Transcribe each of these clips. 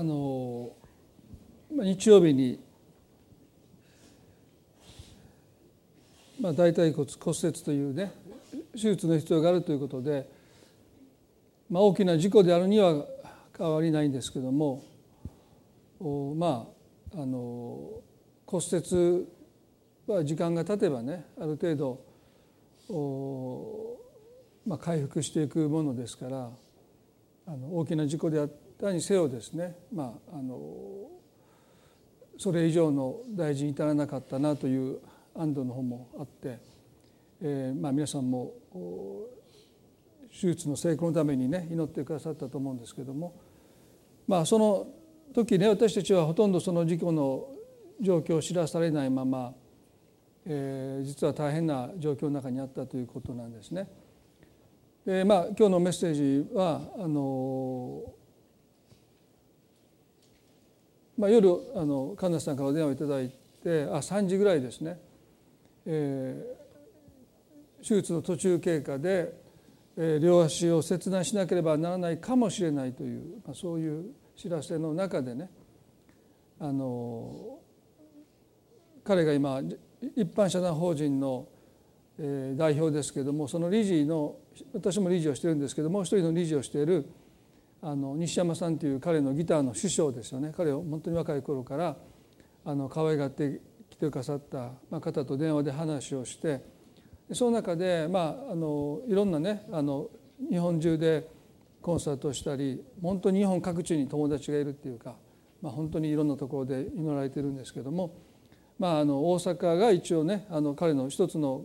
あの日曜日に、まあ、大腿骨骨折というね手術の必要があるということで、まあ、大きな事故であるには変わりないんですけどもまああの骨折は時間が経てばねある程度まあ、回復していくものですからあの大きな事故であってたにせよですね、まあ、あのそれ以上の大事に至らなかったなという安堵の方もあって、えーまあ、皆さんも手術の成功のためにね祈ってくださったと思うんですけども、まあ、その時ね私たちはほとんどその事故の状況を知らされないまま、えー、実は大変な状況の中にあったということなんですね。でまあ今日のメッセージはあの、まあ、夜あの神田さんからお電話をいただいてあ3時ぐらいですね、えー、手術の途中経過で、えー、両足を切断しなければならないかもしれないという、まあ、そういう知らせの中でねあの彼が今一般社団法人の代表ですけれどもその理事の私も理事をしてるんですけどもう一人の理事をしているあの西山さんという彼のギターの師匠ですよね。彼を本当に若い頃からあの可愛がって来てくださった方と電話で話をしてその中で、まあ、あのいろんなねあの日本中でコンサートをしたり本当に日本各地に友達がいるっていうか、まあ、本当にいろんなところで祈られてるんですけども、まあ、あの大阪が一応ねあの彼の一つの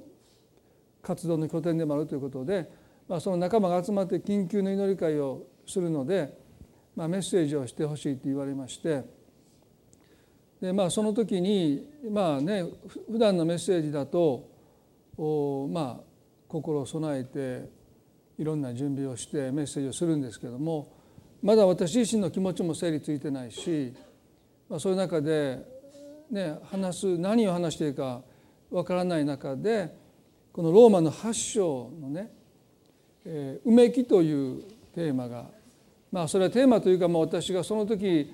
活動の拠点でもあるということで、まあ、その仲間が集まって緊急の祈り会をするので、まあ、メッセージをしてほしいと言われましてで、まあ、その時にまあね普段のメッセージだとおまあ心を備えていろんな準備をしてメッセージをするんですけどもまだ私自身の気持ちも整理ついてないし、まあ、そういう中で、ね、話す何を話していいかわからない中でこのローマの8章のね「えー、うめき」というテーマがまあそれはテーマというかもう私がその時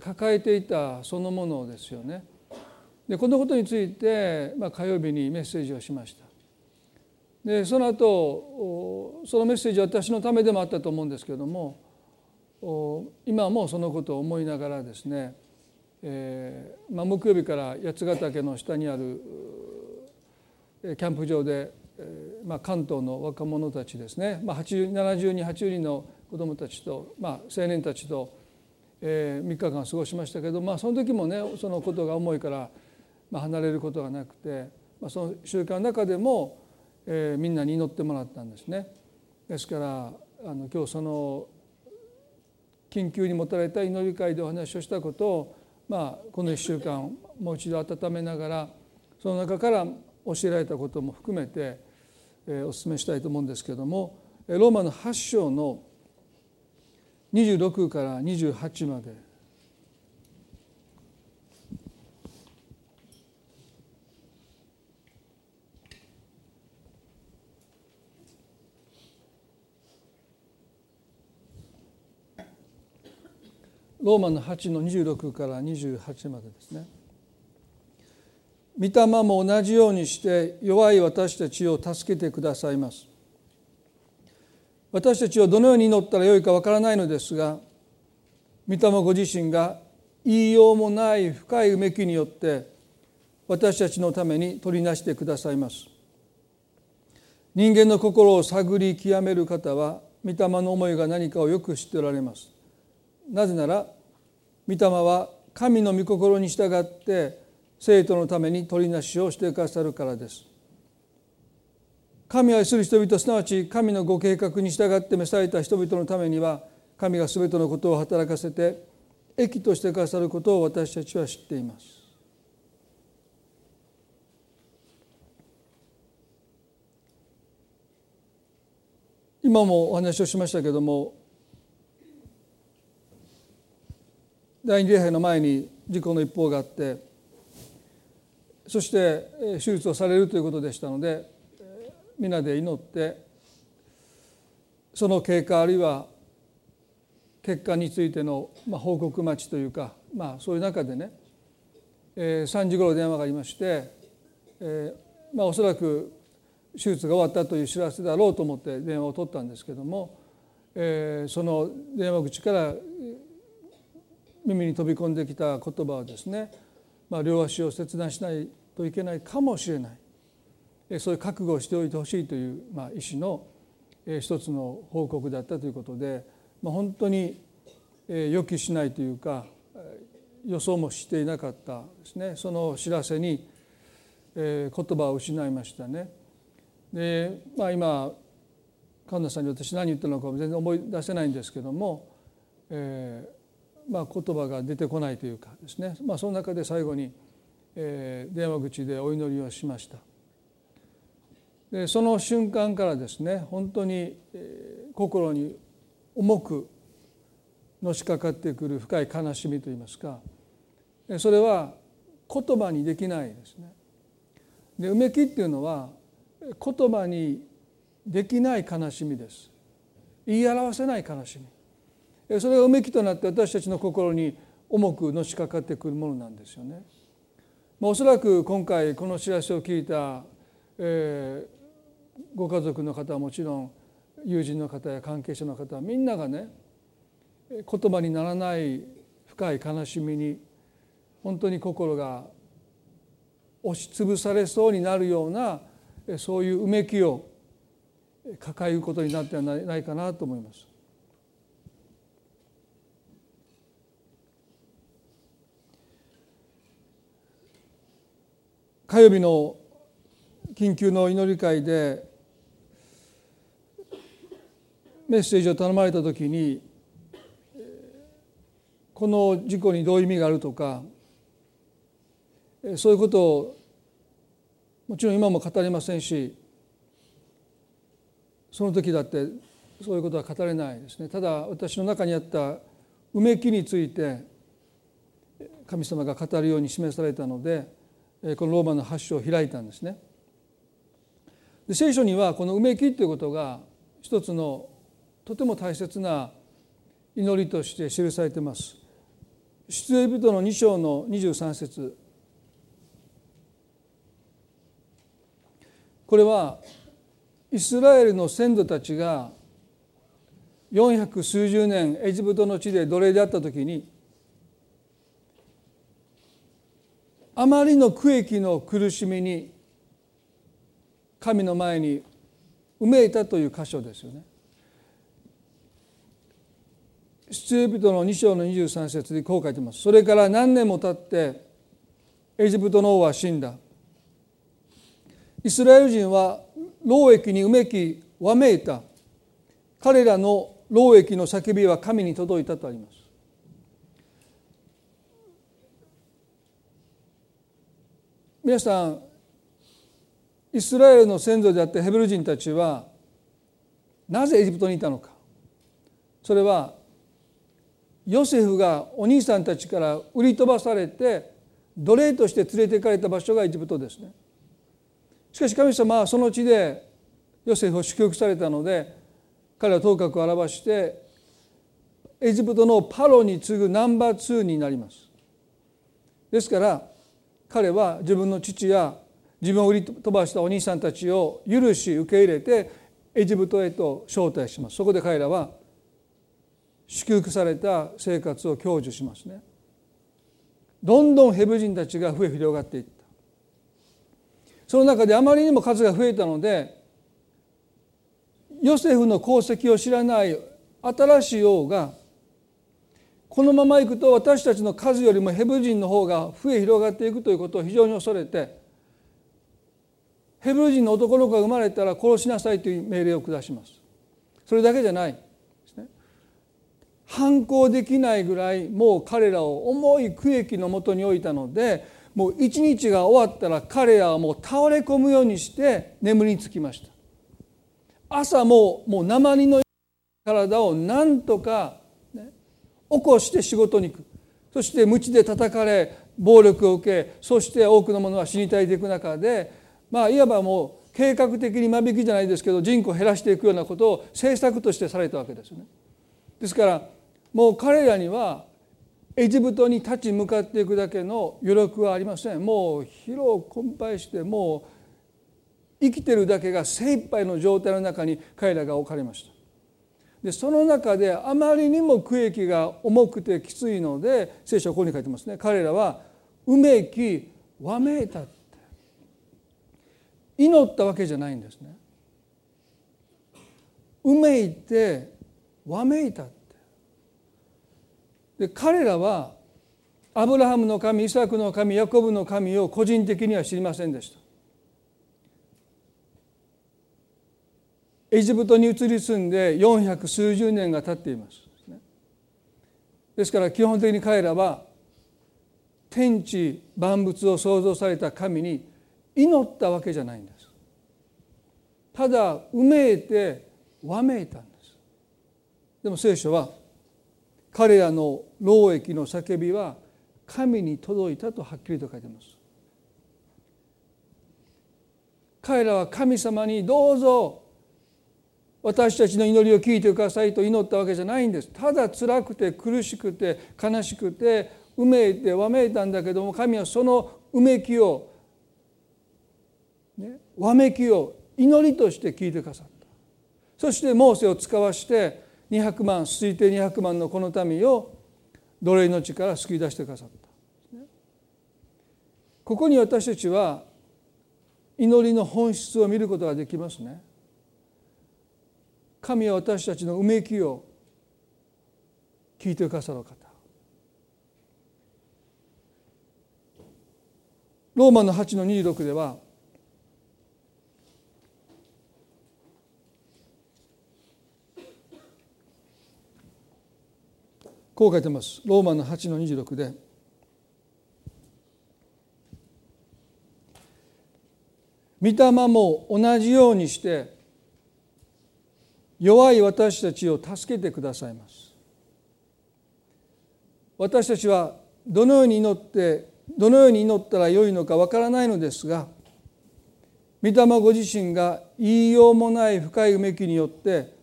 抱えていたそのものですよね。でこのことについて、まあ、火曜日にメッセージをしました。でその後そのメッセージは私のためでもあったと思うんですけれども今もそのことを思いながらですね、えーまあ、木曜日から八ヶ岳の下にあるキャンプ場で、まあ、関東の若者たちですね、まあ、70人80人の子どもたちと、まあ、青年たちと、えー、3日間過ごしましたけど、まあ、その時もねそのことが重いから、まあ、離れることがなくて、まあ、その習慣の中でも、えー、みんなに祈ってもらったんですね。ですからあの今日その緊急に持たれた祈り会でお話をしたことを、まあ、この1週間もう一度温めながらその中から教えられたことも含めてお勧めしたいと思うんですけれどもローマの8章の26から28までローマの8の26から28までですね。御霊も同じようにして弱い私たちを助けてくださいます。私たちはどのように祈ったらよいかわからないのですが御霊ご自身が言いようもない深いうめきによって私たちのために取りなしてくださいます。人間の心を探り極める方は御霊の思いが何かをよく知っておられます。なぜなら御霊は神の御心に従って生徒のために取りなしをしてくださるからです。神を愛する人々すなわち神のご計画に従って召された人々のためには神が全てのことを働かせて益としてくださることを私たちは知っています。今もお話をしましたけども第二礼拝の前に事故の一報があってそして手術をされるということでしたので皆で祈ってその経過あるいは結果についての、報告待ちというか、まあ、そういう中でね、3時ごろ電話がありまして、えまあ、おそらく手術が終わったという知らせだろうと思って電話を取ったんですけども、え、その電話口から耳に飛び込んできた言葉はですね、まあ、両足を切断しないといけないかもしれないそういう覚悟をしておいてほしいという、まあ、医師の一つの報告だったということで、まあ、本当に予期しないというか予想もしていなかったですねその知らせに言葉を失いましたね。でまあ、今神田さんに私何言ったのか全然思い出せないんですけども、えまあ、言葉が出てこないというかですね、まあ、その中で最後に、えー、電話口でお祈りをしました。でその瞬間からですね本当に、えー、心に重くのしかかってくる深い悲しみといいますかそれは言葉にできないですね。でうめきっていうのは言葉にできない悲しみです言い表せない悲しみそれがうめきとなって私たちの心に重くのしかかってくるものなんですよね。まあおそらく今回この知らせを聞いた、えー、ご家族の方はもちろん友人の方や関係者の方はみんながね言葉にならない深い悲しみに本当に心が押しつぶされそうになるようなそういううめきを抱えることになってはないかなと思います。火曜日の緊急の祈り会でメッセージを頼まれた時にこの事故にどういう意味があるとかそういうことをもちろん今も語れませんしその時だってそういうことは語れないですね。ただ私の中にあったうめきについて神様が語るように示されたのでこのローマの8章を開いたんですね。で聖書にはこのうめきということが一つのとても大切な祈りとして記されています。出エビトの2章の23節これはイスラエルの先祖たちが400数十年エジプトの地で奴隷であった時にあまりの苦役の苦しみに神の前にうめいたという箇所ですよね。出エビトの2章の23節でこう書いてます。それから何年も経ってエジプトの王は死んだ。イスラエル人は労役にうめきわめいた彼らの労役の叫びは神に届いたとあります皆さんイスラエルの先祖であったヘブル人たちはなぜエジプトにいたのか。それはヨセフがお兄さんたちから売り飛ばされて奴隷として連れて行かれた場所がエジプトですね。しかし神様はその地でヨセフを祝福されたので彼は頭角を現してエジプトのパロに次ぐナンバー2になります。ですから彼は自分の父や自分を売り飛ばしたお兄さんたちを許し受け入れてエジプトへと招待します。そこで彼らは祝福された生活を享受しますね。どんどんヘブ人たちが増え広がっていった。その中であまりにも数が増えたのでヨセフの功績を知らない新しい王がこのままいくと私たちの数よりもヘブ人の方が増え広がっていくということを非常に恐れてヘブル人の男の子が生まれたら殺しなさいという命令を下します。それだけじゃないですね。反抗できないぐらいもう彼らを重い区域のもとに置いたのでもう一日が終わったら彼らはもう倒れ込むようにして眠りにつきました朝ももう鉛の体をなんとか、起こして仕事に行く。そして鞭で叩かれ暴力を受けそして多くの者は死に絶えていく中でまあいわばもう計画的に間引きじゃないですけど人口を減らしていくようなことを政策としてされたわけですよね。ですからもう彼らにはエジプトに立ち向かっていくだけの余力はありません。もう疲労困憊してもう生きてるだけが精一杯の状態の中に彼らが置かれました。でその中であまりにも区域が重くてきついので聖書はここに書いてますね。彼らはうめきわめいたって。祈ったわけじゃないんですね。うめいてわめいたって。で彼らはアブラハムの神イサクの神ヤコブの神を個人的には知りませんでした。エジプトに移り住んで400数十年が経っています。ですから基本的に彼らは天地万物を創造された神に祈ったわけじゃないんです。ただうめいてわめいたんです。でも聖書は彼らの労役の叫びは神に届いたとはっきりと書いてます。彼らは神様にどうぞ私たちの祈りを聞いてくださいと祈ったわけじゃないんですただ辛くて苦しくて悲しくてうめいてわめいたんだけども神はそのうめきを、ね、わめきを祈りとして聞いてくださったそしてモーセを使わして200万推定200万のこの民を奴隷の地から救い出してくださった。ここに私たちは祈りの本質を見ることができますね。神は私たちのうめきを聞いてくださる方。ローマの8の26ではこう書いてますローマの8の26で御霊も同じようにして弱い私たちを助けてくださいます。私たちはどのように祈ってどのように祈ったらよいのかわからないのですが御霊ご自身が言いようもない深いうめきによって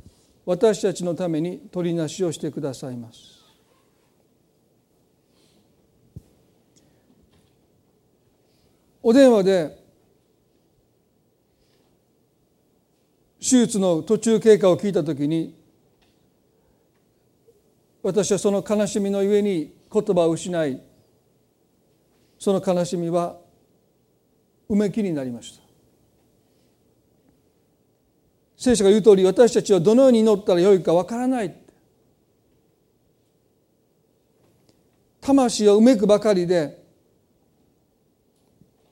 私たちのために取りなしをしてくださいます。お電話で手術の途中経過を聞いた時に私はその悲しみのゆえに言葉を失いその悲しみはうめきになりました。聖書が言う通り私たちはどのように祈ったらよいかわからない。魂をうめくばかりで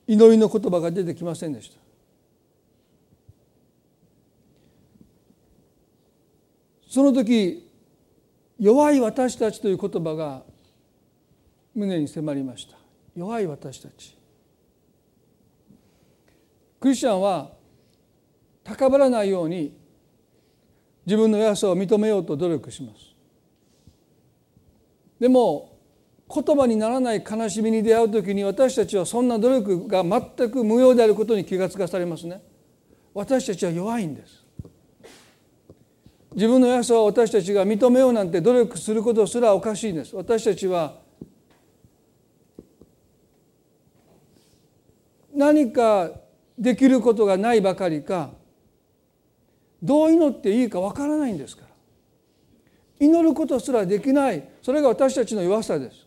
祈りの言葉が出てきませんでした。その時弱い私たちという言葉が胸に迫りました。弱い私たち。クリスチャンは高ぶらないように自分の弱さを認めようと努力します。でも言葉にならない悲しみに出会う時に私たちはそんな努力が全く無用であることに気がつかされますね。私たちは弱いんです。自分の弱さを私たちが認めようなんて努力することすらおかしいんです。私たちは何かできることがないばかりかどう祈っていいかわからないんですから。祈ることすらできない。それが私たちの弱さです。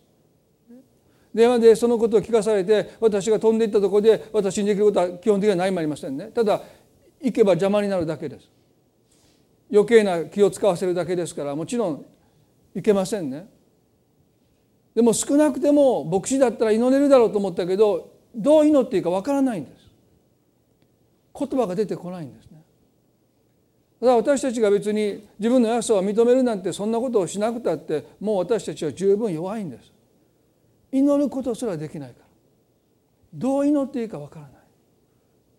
電話でそのことを聞かされて私が飛んでいったところで私にできることは基本的には何もありませんね。ただ行けば邪魔になるだけです。余計な気を使わせるだけですからもちろんいけませんね。でも少なくても牧師だったら祈れるだろうと思ったけどどう祈っていいかわからないんです。言葉が出てこないんですね。ただ私たちが別に自分の弱さを認めるなんてそんなことをしなくたってもう私たちは十分弱いんです。祈ることすらできないから。どう祈っていいかわからない。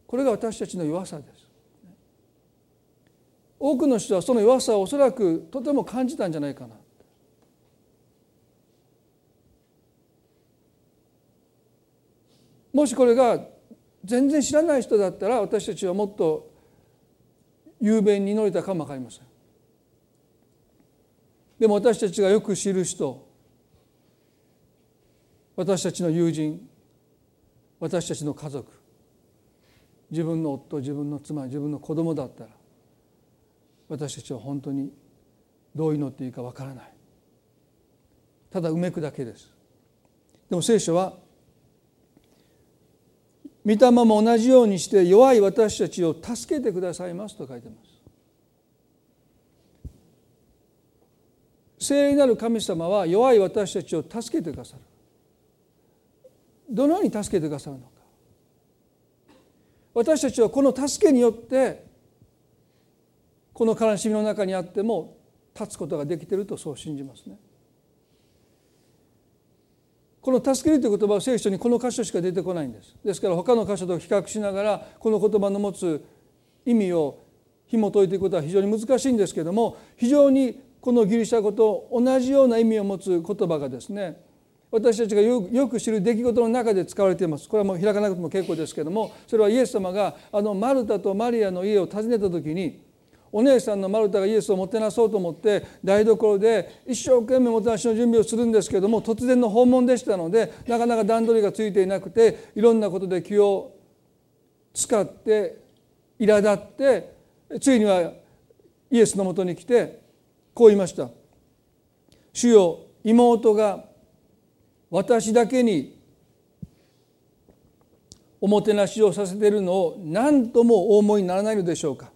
これが私たちの弱さです。多くの人はその弱さをおそらくとても感じたんじゃないかな。もしこれが全然知らない人だったら私たちはもっと雄弁に祈れたかも分かりません。でも私たちがよく知る人私たちの友人私たちの家族自分の夫自分の妻自分の子供だったら私たちは本当にどう祈っていいかわからない。ただうめくだけです。でも聖書は御霊も同じようにして弱い私たちを助けてくださいますと書いてます。聖霊なる神様は弱い私たちを助けてくださる。どのように助けてくださるのか。私たちはこの助けによってこの悲しみの中にあっても立つことができているとそう信じますね。この「助ける」という言葉は聖書にこの箇所しか出てこないんです。ですから他の箇所と比較しながらこの言葉の持つ意味を紐解いていくことは非常に難しいんですけれども非常にこのギリシャ語と同じような意味を持つ言葉がですね私たちがよく知る出来事の中で使われていますこれはもう開かなくても結構ですけれどもそれはイエス様があのマルタとマリアの家を訪ねた時にお姉さんのマルタがイエスをもてなそうと思って台所で一生懸命もてなしの準備をするんですけども突然の訪問でしたのでなかなか段取りがついていなくていろんなことで気を使って苛立ってついにはイエスのもとに来てこう言いました「主よ妹が私だけにおもてなしをさせているのを何ともお思いにならないのでしょうか。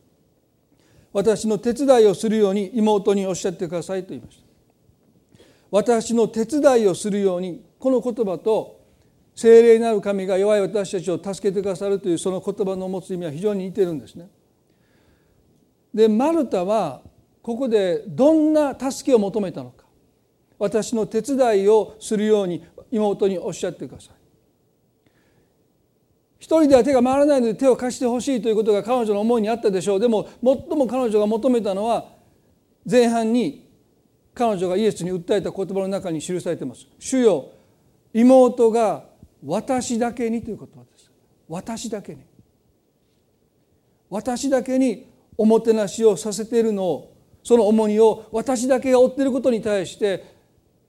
私の手伝いをするように妹におっしゃってくださいと言いました。私の手伝いをするようにこの言葉と精霊なる神が弱い私たちを助けてくださるというその言葉の持つ意味は非常に似てるんですね。でマルタはここでどんな助けを求めたのか。私の手伝いをするように妹におっしゃってください。一人では手が回らないので手を貸してほしいということが彼女の思いにあったでしょう。でも最も彼女が求めたのは前半に彼女がイエスに訴えた言葉の中に記されています「主よ妹が私だけに」という言葉です。私だけに。私だけにおもてなしをさせているのをその重荷を私だけが負っていることに対して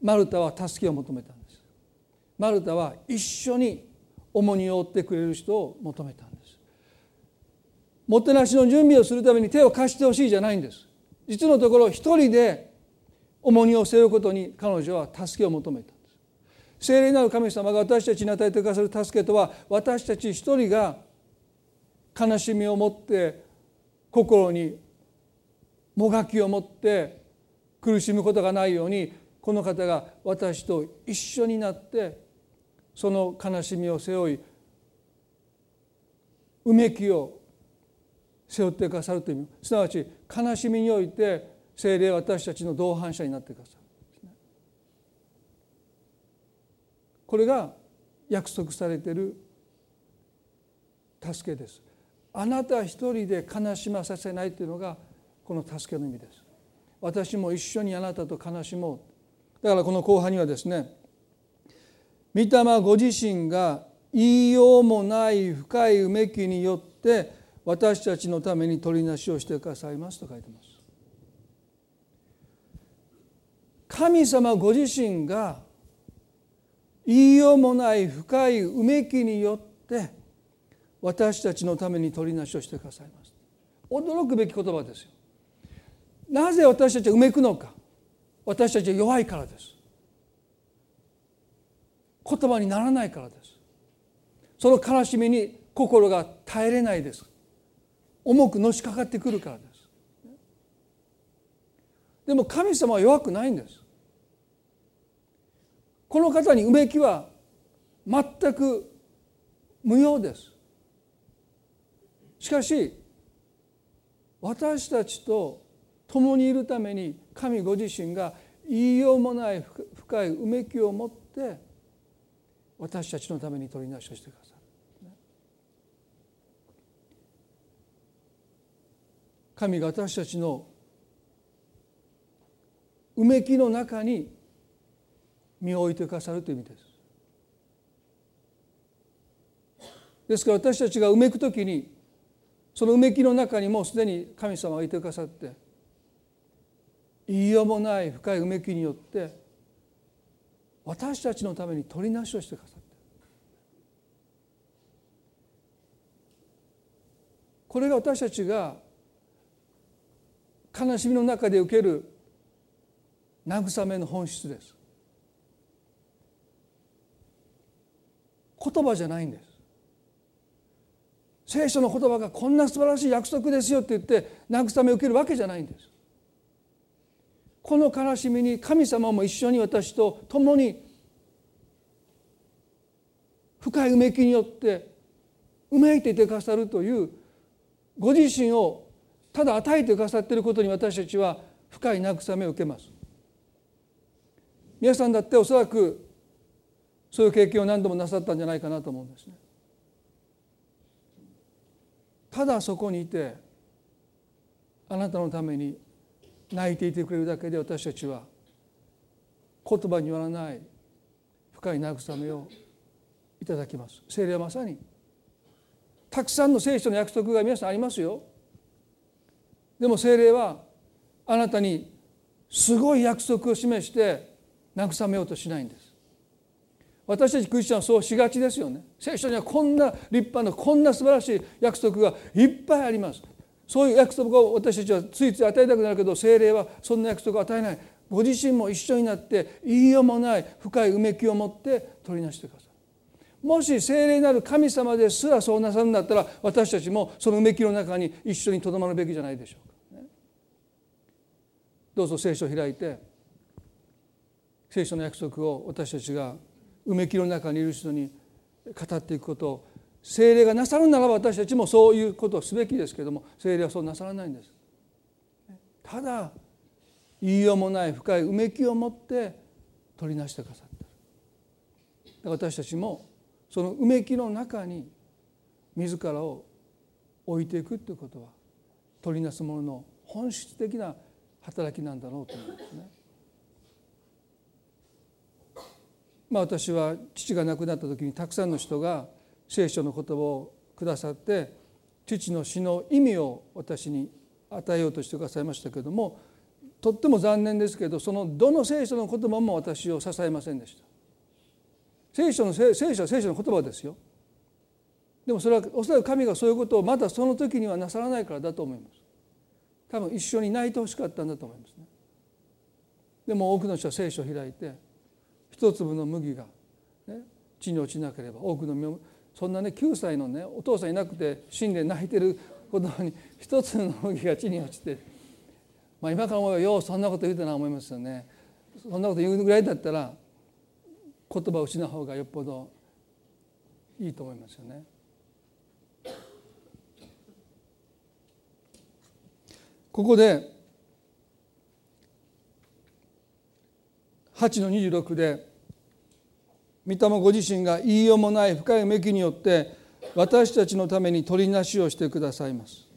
マルタは助けを求めたんです。マルタは一緒に重荷を負ってくれる人を求めたんです。もてなしの準備をするために手を貸してほしいじゃないんです。実のところ一人で重荷を背負うことに彼女は助けを求めたんです。聖霊なる神様が私たちに与えてくださる助けとは私たち一人が悲しみを持って心にもがきを持って苦しむことがないようにこの方が私と一緒になってその悲しみを背負いうめきを背負ってくださるという意味すなわち悲しみにおいて精霊は私たちの同伴者になってくださるこれが約束されている助けです。あなた一人で悲しまさせないというのがこの助けの意味です。私も一緒にあなたと悲しもう。だからこの後半にはですね御霊ご自身が言いようもない深いうめきによって私たちのために取りなしをしてくださいますと書いてます。神様ご自身が言いようもない深いうめきによって私たちのために取りなしをしてくださいます。驚くべき言葉ですよ。なぜ私たちはうめくのか。私たちは弱いからです。言葉にならないからです。その悲しみに心が耐えれないです。重くのしかかってくるからです。でも神様は弱くないんです。この方にうめきは全く無用です。しかし私たちと共にいるために神ご自身が言いようもない深いうめきを持って私たちのために取りなしをしてくださる。神が私たちのうめきの中に身を置いてくださるという意味です。ですから私たちがうめく時にそのうめきの中にもすでに神様がいてくださって言いようもない深いうめきによって私たちのために取りなしをしてくださってこれが私たちが悲しみの中で受ける慰めの本質です。言葉じゃないんです。聖書の言葉がこんな素晴らしい約束ですよって言って慰めを受けるわけじゃないんです。この悲しみに神様も一緒に私と共に深いうめきによってうめいていてくださるというご自身をただ与えてくださっていることに私たちは深い慰めを受けます。皆さんだっておそらくそういう経験を何度もなさったんじゃないかなと思うんですね。ただそこにいてあなたのために泣いていてくれるだけで私たちは言葉によらない深い慰めをいただきます。聖霊はまさにたくさんの聖書の約束が皆さんありますよ。でも聖霊はあなたにすごい約束を示して慰めようとしないんです。私たちクリスチャンはそうしがちですよね。聖書にはこんな立派なこんな素晴らしい約束がいっぱいあります。そういう約束を私たちはついつい与えたくなるけど聖霊はそんな約束を与えない。ご自身も一緒になって言いようもない深いうめきを持って取りなしてください。もし聖霊なる神様ですらそうなさるんだったら私たちもそのうめきの中に一緒にとどまるべきじゃないでしょうか、ね、どうぞ聖書を開いて聖書の約束を私たちがうめきの中にいる人に語っていくことを精霊がなさるならば私たちもそういうことをすべきですけども精霊はそうなさらないんです。ただ言いようもない深いうめきを持って取りなしてくださった私たちもそのうめきの中に自らを置いていくということは取りなすものの本質的な働きなんだろうと思うんですね。まあ私は父が亡くなった時にたくさんの人が聖書の言葉をくださって父の死の意味を私に与えようとしてくださいましたけれどもとっても残念ですけどそのどの聖書の言葉も私を支えませんでした。聖書の聖書は聖書の言葉ですよ。でもそれはおそらく神がそういうことをまだその時にはなさらないからだと思います。多分一緒に泣いてほしかったんだと思いますね。でも多くの人は聖書を開いて一粒の麦が、ね、地に落ちなければ多くの実をそんなね9歳のねお父さんいなくて死んで泣いてる子供に一つの麦が地に落ちて、まあ、今から思えばようそんなこと言うてな思いますよね。そんなこと言うぐらいだったら言葉を失う方がよっぽどいいと思いますよね。ここで8の26で御霊ご自身が言いようもない深いめきによって私たちのために取りなしをしてくださいます。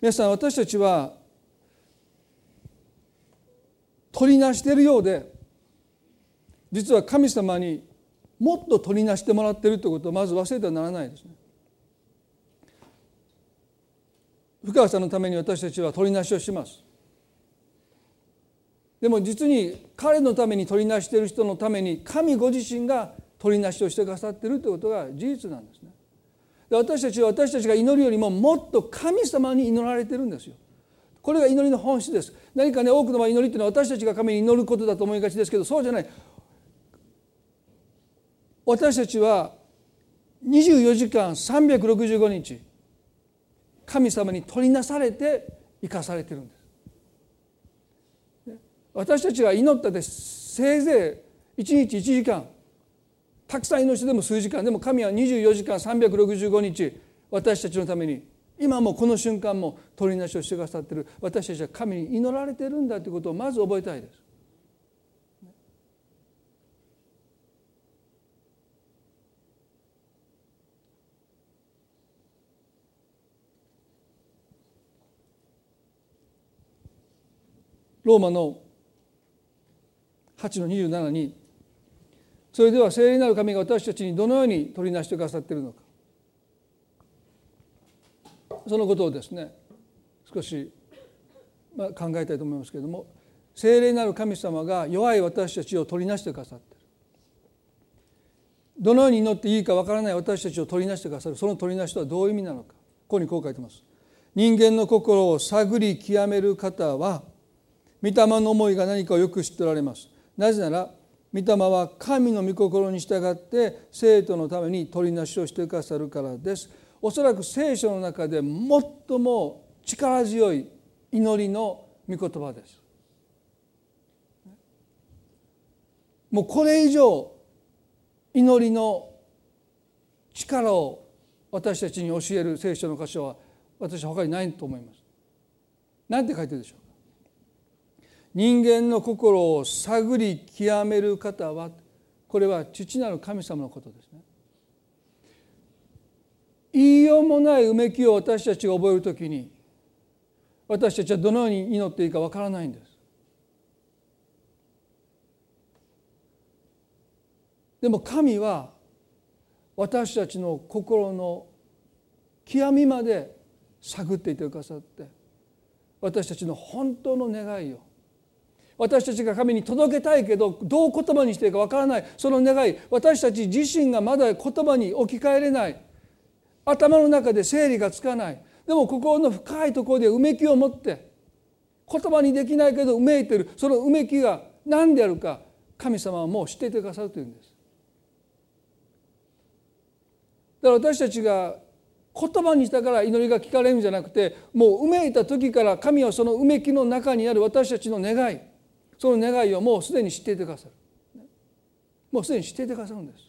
皆さん私たちは取りなしているようで実は神様にもっと取りなしてもらっているということをまず忘れてはならないですね。深川さんのために私たちは取りなしをします。でも実に彼のために取りなしている人のために神ご自身が取りなしをしてくださっているということが事実なんですね。で私たちは私たちが祈るよりももっと神様に祈られてるんですよ。これが祈りの本質です。何かね多くの場合祈りっていうのは私たちが神に祈ることだと思いがちですけどそうじゃない。私たちは24時間365日神様に取りなされて生かされてるんです。私たちが祈ったってせいぜい1日1時間たくさん祈してでも数時間でも神は24時間365日私たちのために今もこの瞬間も取りなしをしてくださってる私たちは神に祈られてるんだということをまず覚えたいです。ローマの8の27にそれでは聖霊なる神が私たちにどのように取りなしてくださっているのか。そのことをですね少しま、考えたいと思いますけれども聖霊なる神様が弱い私たちを取りなしてくださっている。どのように祈っていいかわからない私たちを取りなしてくださる。その取りなしとはどういう意味なのか。ここにこう書いてます。人間の心を探り極める方は御霊の思いが何かをよく知っておられます。なぜなら御霊は神の御心に従って生徒のために取りなしをしてくださるからです。おそらく聖書の中で最も力強い祈りの御言葉です。もうこれ以上祈りの力を私たちに教える聖書の箇所は私は他にないと思います。何て書いてるでしょう？人間の心を探り極める方はこれは父なる神様のことですね。言いようもないうめきを私たちが覚えるときに私たちはどのように祈っていいかわからないんです。でも神は私たちの心の極みまで探っていてくださって私たちの本当の願いを私たちが神に届けたいけどどう言葉にしていいかわからない。その願い私たち自身がまだ言葉に置き換えれない。頭の中で整理がつかない。でも心の深いところでうめきを持って言葉にできないけどうめいてる。そのうめきが何であるか神様はもう知っていてくださるというんです。だから私たちが言葉にしたから祈りが聞かれるんじゃなくてもううめいた時から神はそのうめきの中にある私たちの願い。その願いをもうすでに知っていてくださる。もうすでに知っていてくださるんです。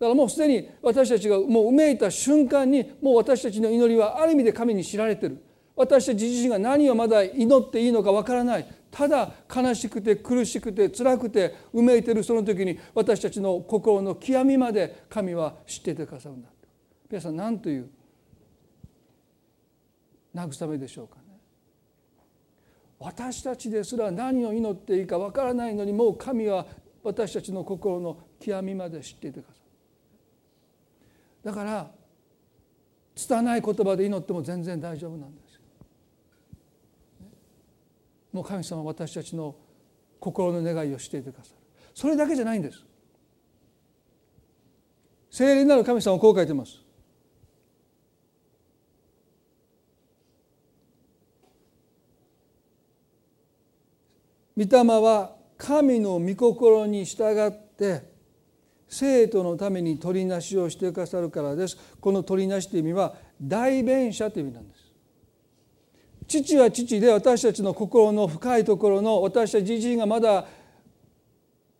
だからもうすでに私たちがもううめいた瞬間にもう私たちの祈りはある意味で神に知られてる。私たち自身が何をまだ祈っていいのかわからない。ただ悲しくて苦しくて辛くてうめいてるその時に私たちの心の極みまで神は知っててくださるんだ。皆さん何という慰めでしょうか？私たちですら何を祈っていいかわからないのにもう神は私たちの心の極みまで知っていてくださるだから拙い言葉で祈っても全然大丈夫なんですもう神様は私たちの心の願いをしていてくださるそれだけじゃないんです。聖霊なる神様はこう書いてます。御霊は神の御心に従って生徒のために取りなしをしてくださるからです。この取りなしという意味は代弁者という意味なんです。父は父で私たちの心の深いところの私たち自身がまだ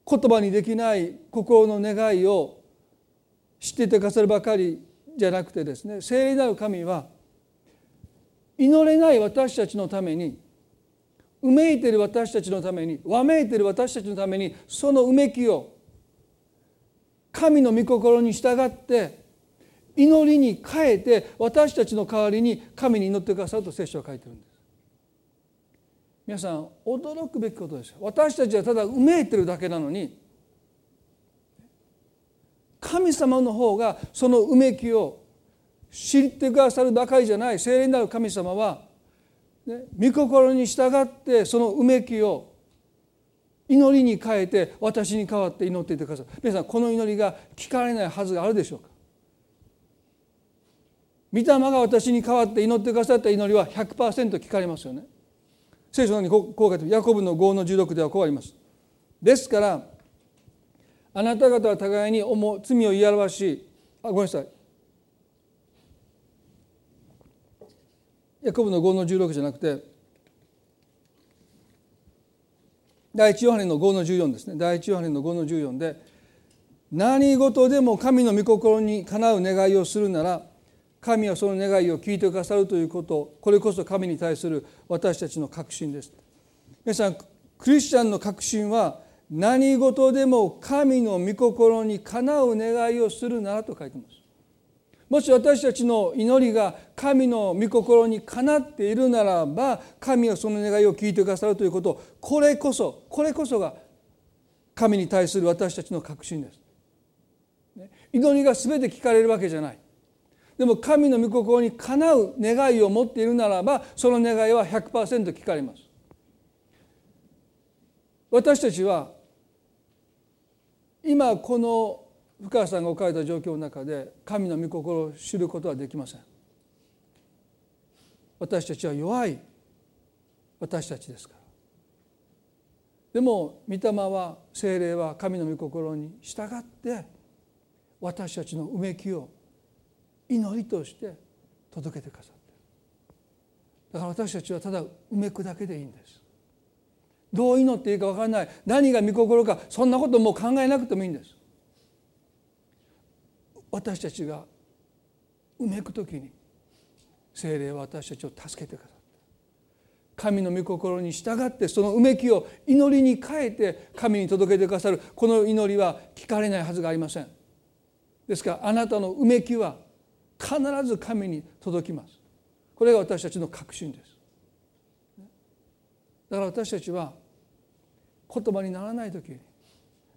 言葉にできない心の願いを知っていてくださるばかりじゃなくてですね聖霊なる神は祈れない私たちのためにうめいている私たちのためにわめいている私たちのためにそのうめきを神の御心に従って祈りに変えて私たちの代わりに神に祈ってくださると聖書は書いてるんです。皆さん驚くべきことです私たちはただうめいてるだけなのに神様の方がそのうめきを知ってくださるばかりじゃない聖霊なる神様は、ね、御心に従ってそのうめきを祈りに変えて私に代わって祈っていてくださる皆さんこの祈りが聞かれないはずがあるでしょうか。御霊が私に代わって祈ってくださった祈りは100%聞かれますよね。聖書のにこう書いてヤコブの5の16ではこうあります。ですからあなた方は互いに罪を言い表しあごめんなさい。ヤコブの5の16じゃなくて第一ヨハネの5の14ですね。第一ヨハネの5の14で何事でも神の御心にかなう願いをするなら神はその願いを聞いてくださるということこれこそ神に対する私たちの確信です。皆さんクリスチャンの確信は何事でも神の御心にかなう願いをするならと書いてます。もし私たちの祈りが神の御心にかなっているならば神はその願いを聞いてくださるということこれこそこれこそが神に対する私たちの確信です。祈りが全て聞かれるわけじゃない。でも神の御心にかなう願いを持っているならばその願いは100%聞かれます。私たちは今この深川さんが置かれた状況の中で神の御心を知ることはできません。私たちは弱い。私たちですから。でも御霊は精霊は神の御心に従って私たちのうめきを祈りとして届けてくださってだから私たちはただうめくだけでいいんです。どう祈っていいか分からない。何が御心かそんなこともう考えなくてもいいんです。私たちがうめく時に精霊は私たちを助けてくださった。神の御心に従ってそのうめきを祈りに変えて神に届けてくださる。この祈りは聞かれないはずがありません。ですからあなたのうめきは必ず神に届きます。これが私たちの確信です。だから私たちは言葉にならない時に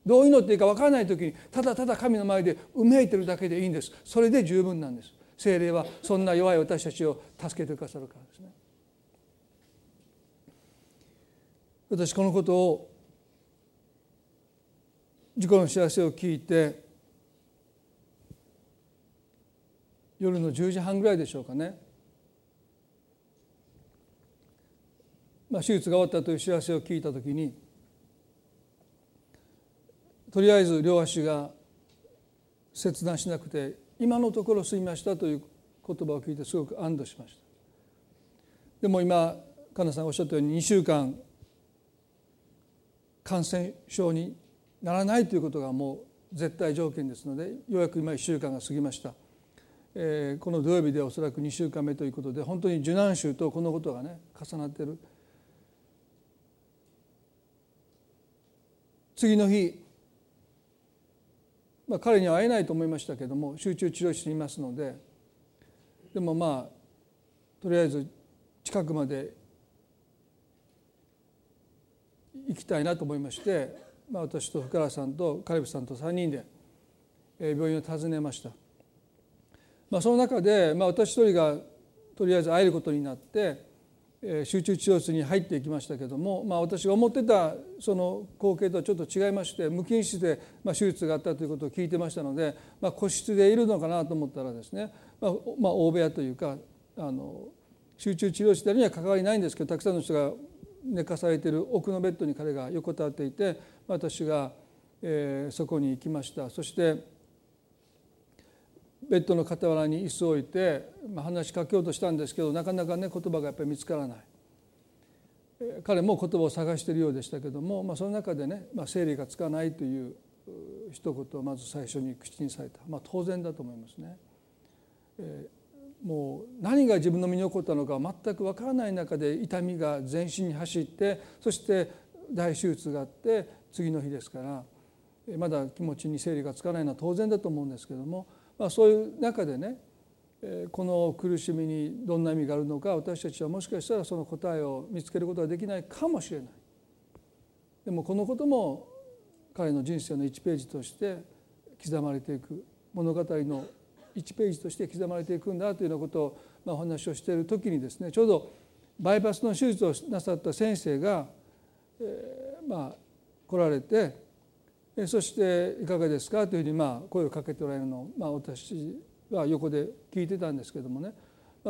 どう祈っていいか分からない時にただただ神の前でうめいてるだけでいいんです。それで十分なんです。精霊はそんな弱い私たちを助けてくださるからですね。私このことを事故の知らせを聞いて夜の10時半ぐらいでしょうかね、まあ、手術が終わったという知らせを聞いた時にとりあえず両足が切断しなくて今のところ済みましたという言葉を聞いてすごく安堵しました。でも今かなさんがおっしゃったように2週間感染症にならないということがもう絶対条件ですのでようやく今1週間が過ぎました、えー、この土曜日でおそらく2週間目ということで本当に受難週とこのことがね重なっている。次の日まあ、彼には会えないと思いましたけども集中治療室にいますのででもまあとりあえず近くまで行きたいなと思いまして、まあ、私と福原さんとカリブさんと3人で病院を訪ねました、まあ、その中で、まあ、私一人がとりあえず会えることになって集中治療室に入っていきましたけども、まあ、私が思ってたその光景とはちょっと違いまして無菌室で手術があったということを聞いてましたので、まあ、個室でいるのかなと思ったらですね、ま、まあ大部屋というかあの集中治療室には関わりないんですけどたくさんの人が寝かされている奥のベッドに彼が横たわっていて私が、えー、そこに行きました。そしてベッドの傍らに椅子を置いて、まあ、話しかけようとしたんですけどなかなかね言葉がやっぱり見つからない彼も言葉を探しているようでしたけども、まあ、その中でね、まあ、整理がつかないという一言をまず最初に口にされた、まあ、当然だと思いますね。えー、もう何が自分の身に起こったのか全く分からない中で痛みが全身に走ってそして大手術があって次の日ですからまだ気持ちに整理がつかないのは当然だと思うんですけどもまあ、そういう中でねこの苦しみにどんな意味があるのか私たちはもしかしたらその答えを見つけることができないかもしれない。でもこのことも彼の人生の1ページとして刻まれていく物語の1ページとして刻まれていくんだというようなことを、まあ、お話をしている時にですねちょうどバイパスの手術をなさった先生が、え、まあ来られてそしていかがですか？というふうにまあ声をかけておられるのを、まあ、私は横で聞いてたんですけどもね、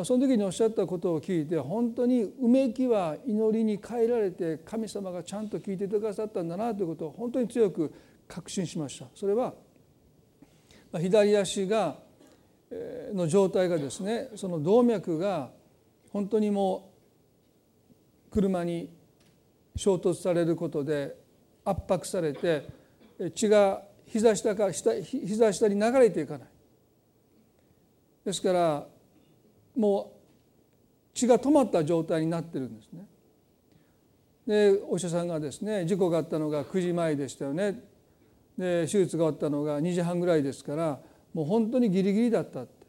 その時におっしゃったことを聞いて本当にうめきは祈りに変えられて神様がちゃんと聞いてくださったんだなということを本当に強く確信しました。それは左足がの状態がですねその動脈が本当にもう車に衝突されることで圧迫されて血が膝下か膝下に流れていかない。ですからもう血が止まった状態になってるんですね。でお医者さんがですね事故があったのが9時前でしたよね。で手術が終わったのが2時半ぐらいですからもう本当にギリギリだったって。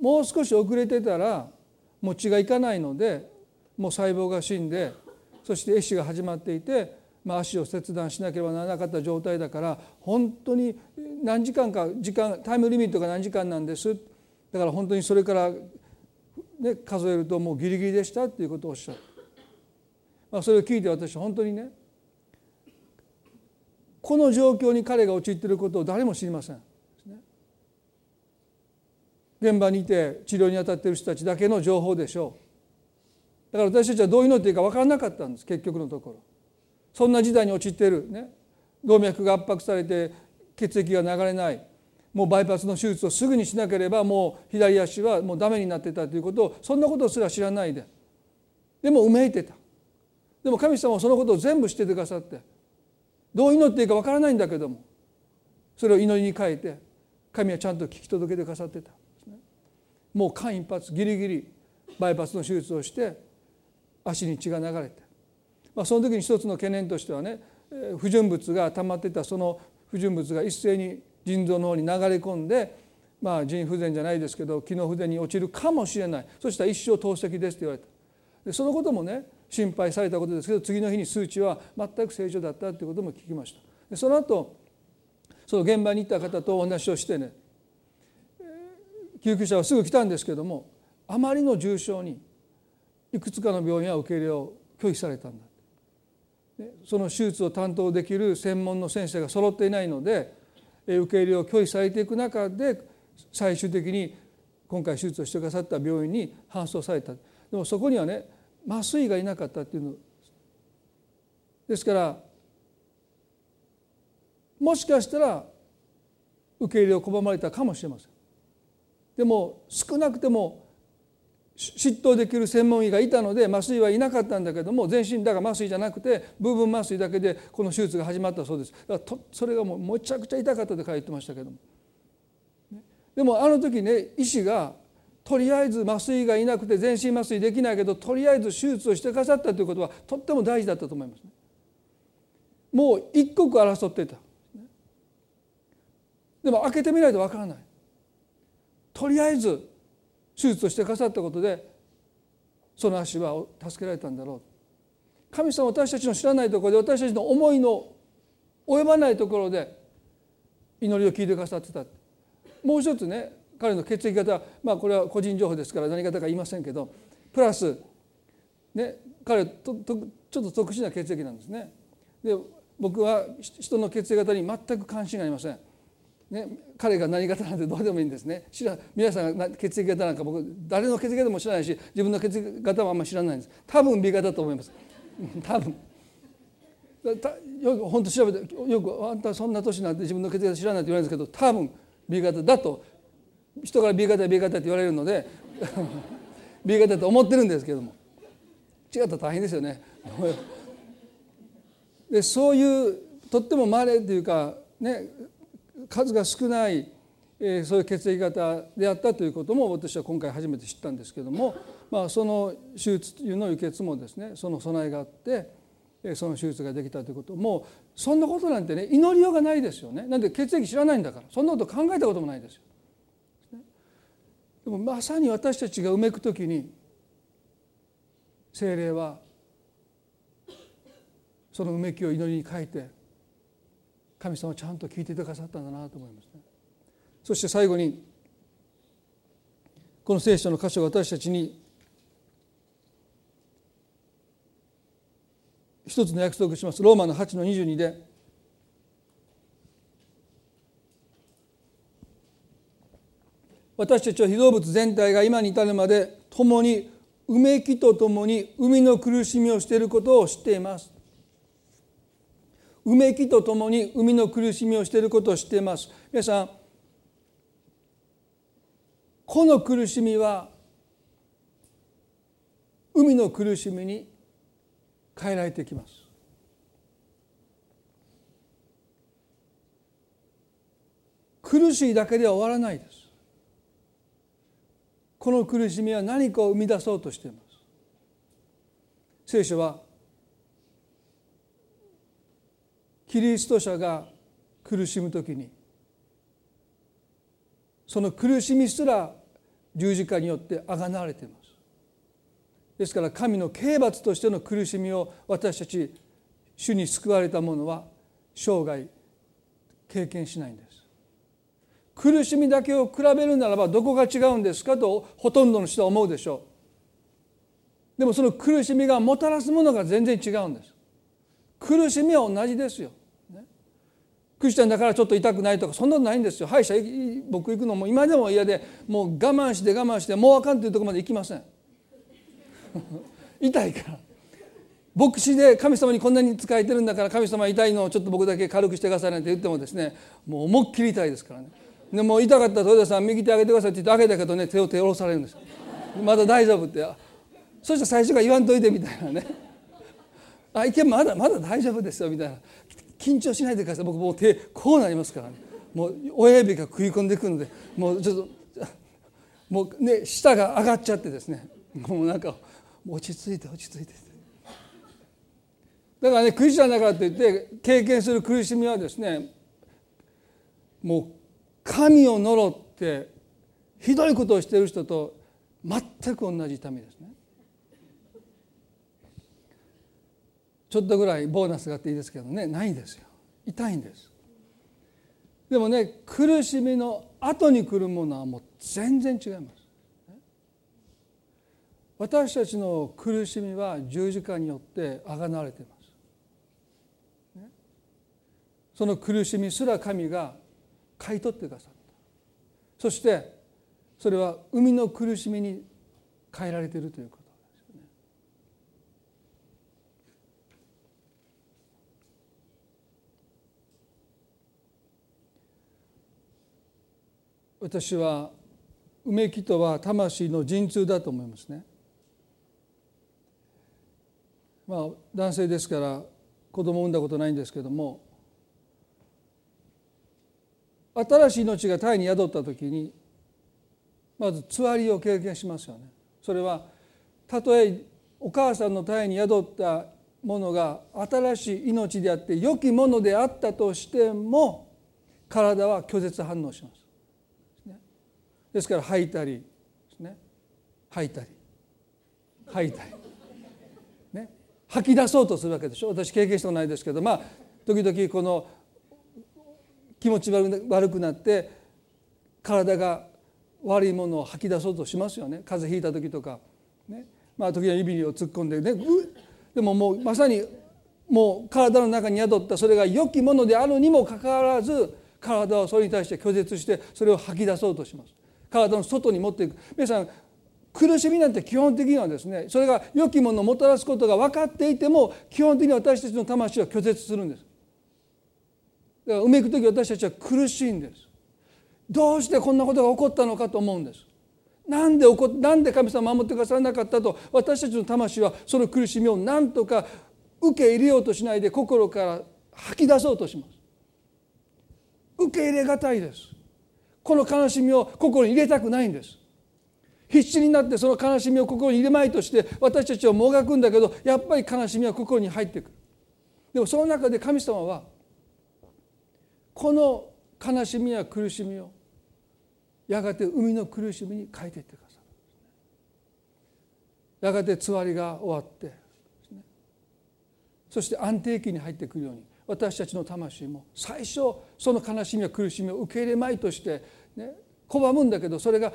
もう少し遅れてたらもう血がいかないのでもう細胞が死んでそして壊死が始まっていてまあ、足を切断しなければならなかった状態だから本当に何時間か時間タイムリミットが何時間なんです。だから本当にそれから、ね、数えるともうギリギリでしたっていうことをおっしゃる、まあ、それを聞いて私本当にねこの状況に彼が陥っていることを誰も知りません。現場にいて治療に当たっている人たちだけの情報でしょう。だから私たちはどう祈っていいか分からなかったんです結局のところ。そんな時代に陥っている。ね。動脈が圧迫されて血液が流れない。もうバイパスの手術をすぐにしなければもう左足はもうダメになってたということをそんなことすら知らないで。でもうめいてた。でも神様はそのことを全部知っててくださって。どう祈っていいか分からないんだけども。それを祈りに変えて神はちゃんと聞き届けてくださってた。もう間一髪ギリギリバイパスの手術をして足に血が流れて、まあ、その時に一つの懸念としてはね不純物が溜まってたその不純物が一斉に腎臓の方に流れ込んで、まあ、腎不全じゃないですけど機能不全に落ちるかもしれない。そしたら一生透析ですって言われた。でそのこともね心配されたことですけど次の日に数値は全く正常だったということも聞きました。でその後その現場に行った方とお話をしてね救急車はすぐ来たんですけどもあまりの重症にいくつかの病院は受け入れを拒否されたんだ。その手術を担当できる専門の先生が揃っていないので受け入れを拒否されていく中で最終的に今回手術をしてくださった病院に搬送された。でもそこにはね麻酔がいなかったっていうの。ですからもしかしたら受け入れを拒まれたかもしれません。でも少なくても執刀できる専門医がいたので麻酔はいなかったんだけども全身だが麻酔じゃなくて部分麻酔だけでこの手術が始まったそうですだからそれがもうめちゃくちゃ痛かったって書いてましたけどもでもあの時ね医師がとりあえず麻酔がいなくて全身麻酔できないけどとりあえず手術をしてくださったということはとっても大事だったと思いますね。もう一刻争っていた。でも開けてみないとわからない。とりあえず手術をしてくださったことでその足は助けられたんだろう神様私たちの知らないところで私たちの思いの及ばないところで祈りを聞いてくださってたもう一つね彼の血液型まあこれは個人情報ですから何型か言いませんけどプラスね彼とちょっと特殊な血液なんですね。で僕は人の血液型に全く関心がありません。ね、彼が何型なんてどうでもいいんですね。知ら皆さんが血液型なんか僕誰の血液型も知らないし自分の血液型もあんまり知らないんです。多分 B 型だと思います。多分。よく本当調べてよくあんたそんな年なんて自分の血液型知らないって言われるんですけど多分 B 型だと人から B 型 B 型って言われるので B 型と思ってるんですけども。違ったら大変ですよね。でそういうとっても稀というかね数が少ない、えそういう血液型であったということも私は今回初めて知ったんですけども、まあ、その手術というのを受けつもですねその備えがあってその手術ができたということもそんなことなんてね祈りようがないですよねなんで血液知らないんだからそんなこと考えたこともないですよ。でもまさに私たちがうめく時に精霊はそのうめきを祈りに変えて神様ちゃんと聞いてくださったんだなと思いますね。そして最後にこの聖書の箇所が私たちに一つの約束しますローマの8の22で私たちは被造物全体が今に至るまで共にうめきとともに生みの苦しみをしていることを知っていますうめきとともに海の苦しみをしていることを知っています。皆さんこの苦しみは海の苦しみに変えられてきます。苦しいだけでは終わらないです。この苦しみは何かを生み出そうとしています。聖書はキリスト者が苦しむ時にその苦しみすら十字架によってあがなわれています。ですから神の刑罰としての苦しみを私たち主に救われた者は生涯経験しないんです。苦しみだけを比べるならばどこが違うんですかとほとんどの人は思うでしょう。でもその苦しみがもたらすものが全然違うんです。苦しみは同じですよ、クリスチャンだからちょっと痛くないとかそんなことないんですよ。歯医者僕行くのも今でも嫌でもう我慢して我慢してもうあかんというとこまで行きません。痛いから。牧師で神様にこんなに仕えてるんだから神様痛いのをちょっと僕だけ軽くしてくださいなんて言ってもですねもう思いっきり痛いですからね。でも痛かったら豊田さん右手上げてくださいって言ってあげたけどね手を手下ろされるんです。まだ大丈夫って。そしたら最初から言わんといてみたいなね。あいけまだまだ大丈夫ですよみたいな。緊張しないでください。僕もう手こうなりますからね。もう親指が食い込んでくるのでもうちょっともうね舌が上がっちゃってですね。もうなんか落ち着いて落ち着いて。だからねクリスチャンだからといって経験する苦しみはですねもう神を呪ってひどいことをしている人と全く同じ痛みですね。ちょっとぐらいボーナスがあっていいですけどねないんですよ痛いんです。でもね苦しみの後に来るものはもう全然違います。私たちの苦しみは十字架によってあがなわれています。その苦しみすら神が買い取ってくださったそしてそれは海の苦しみに変えられているということですよね。私はうめきとは魂の陣痛だと思いますね。まあ男性ですから子供を産んだことないんですけども新しい命が胎に宿った時にまずつわりを経験しますよね。それはたとえお母さんの胎に宿ったものが新しい命であって良きものであったとしても体は拒絶反応します。ですから吐いたりですね吐いたり吐いたり、ね、吐き出そうとするわけでしょ。私経験したことないですけどまあ時々この気持ち悪くなって体が悪いものを吐き出そうとしますよね。風邪ひいた時とか、ね。まあ、時は指を突っ込んでねでももうまさにもう体の中に宿ったそれが良きものであるにもかかわらず体はそれに対して拒絶してそれを吐き出そうとします。体の外に持っていく。皆さん苦しみなんて基本的にはですねそれが良きものをもたらすことが分かっていても基本的に私たちの魂は拒絶するんです。だからうめく時私たちは苦しいんです。どうしてこんなことが起こったのかと思うんです。なんで起こなんで神様守ってくださらなかったと私たちの魂はその苦しみを何とか受け入れようとしないで心から吐き出そうとします。受け入れがたいです。この悲しみを心に入れたくないんです。必死になってその悲しみを心に入れまいとして私たちはもがくんだけどやっぱり悲しみは心に入ってくる。でもその中で神様はこの悲しみや苦しみをやがて海の苦しみに変えていってくださる。やがてつわりが終わってそして安定期に入ってくるように。私たちの魂も最初その悲しみや苦しみを受け入れまいとして、ね、拒むんだけどそれが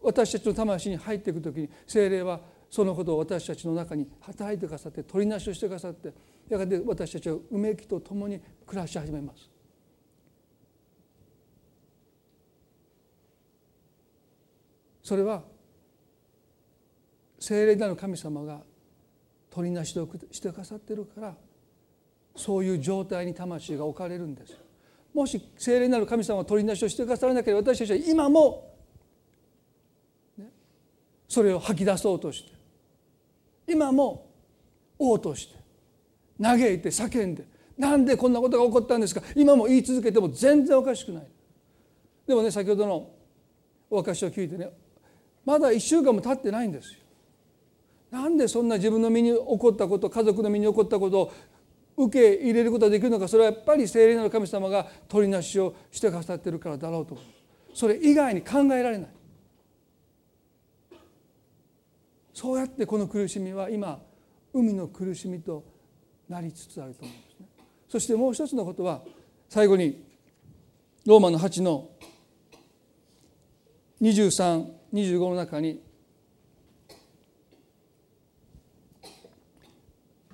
私たちの魂に入っていく時に精霊はそのことを私たちの中に働いてくださって取りなしをしてくださってやがて私たちはうめきとともに暮らし始めます。それは聖霊なる神様が取りなしをしてくださってるからそういう状態に魂が置かれるんです。もし聖霊なる神様が取りなしをしてくださらなければ私たちは今も、ね、それを吐き出そうとして今も王として嘆いて叫んでなんでこんなことが起こったんですか。今も言い続けても全然おかしくない。でもね先ほどのお証を聞いてねまだ1週間も経ってないんですよ。なんでそんな自分の身に起こったこと家族の身に起こったことを受け入れることができるのかそれはやっぱり聖霊なる神様が取りなしをしてくださってるからだろうと思う。それ以外に考えられない。そうやってこの苦しみは今海の苦しみとなりつつあると思うんですね。そしてもう一つのことは最後にローマの8の2325の中に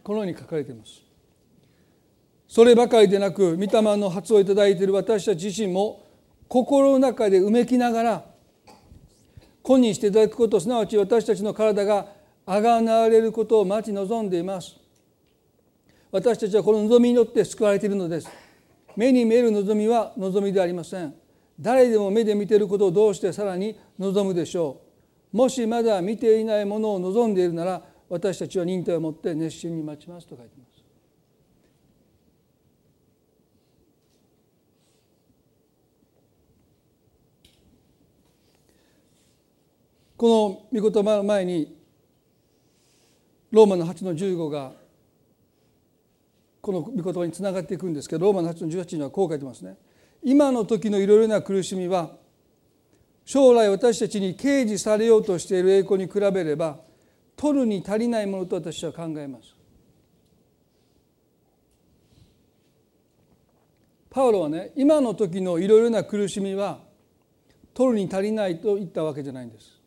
このように書かれています。そればかりでなく御霊の発をいただいている私たち自身も心の中でうめきながら今にしていただくことすなわち私たちの体があがなわれることを待ち望んでいます。私たちはこの望みによって救われているのです。目に見える望みは望みでありません。誰でも目で見ていることをどうしてさらに望むでしょう。もしまだ見ていないものを望んでいるなら私たちは忍耐を持って熱心に待ちますと書いてます。この御言葉の前にローマの8の15がこの御言葉につながっていくんですけどローマの8の18にはこう書いてますね。今の時のいろいろな苦しみは将来私たちに掲示されようとしている栄光に比べれば取るに足りないものと私は考えます。パウロはね今の時のいろいろな苦しみは取るに足りないと言ったわけじゃないんです。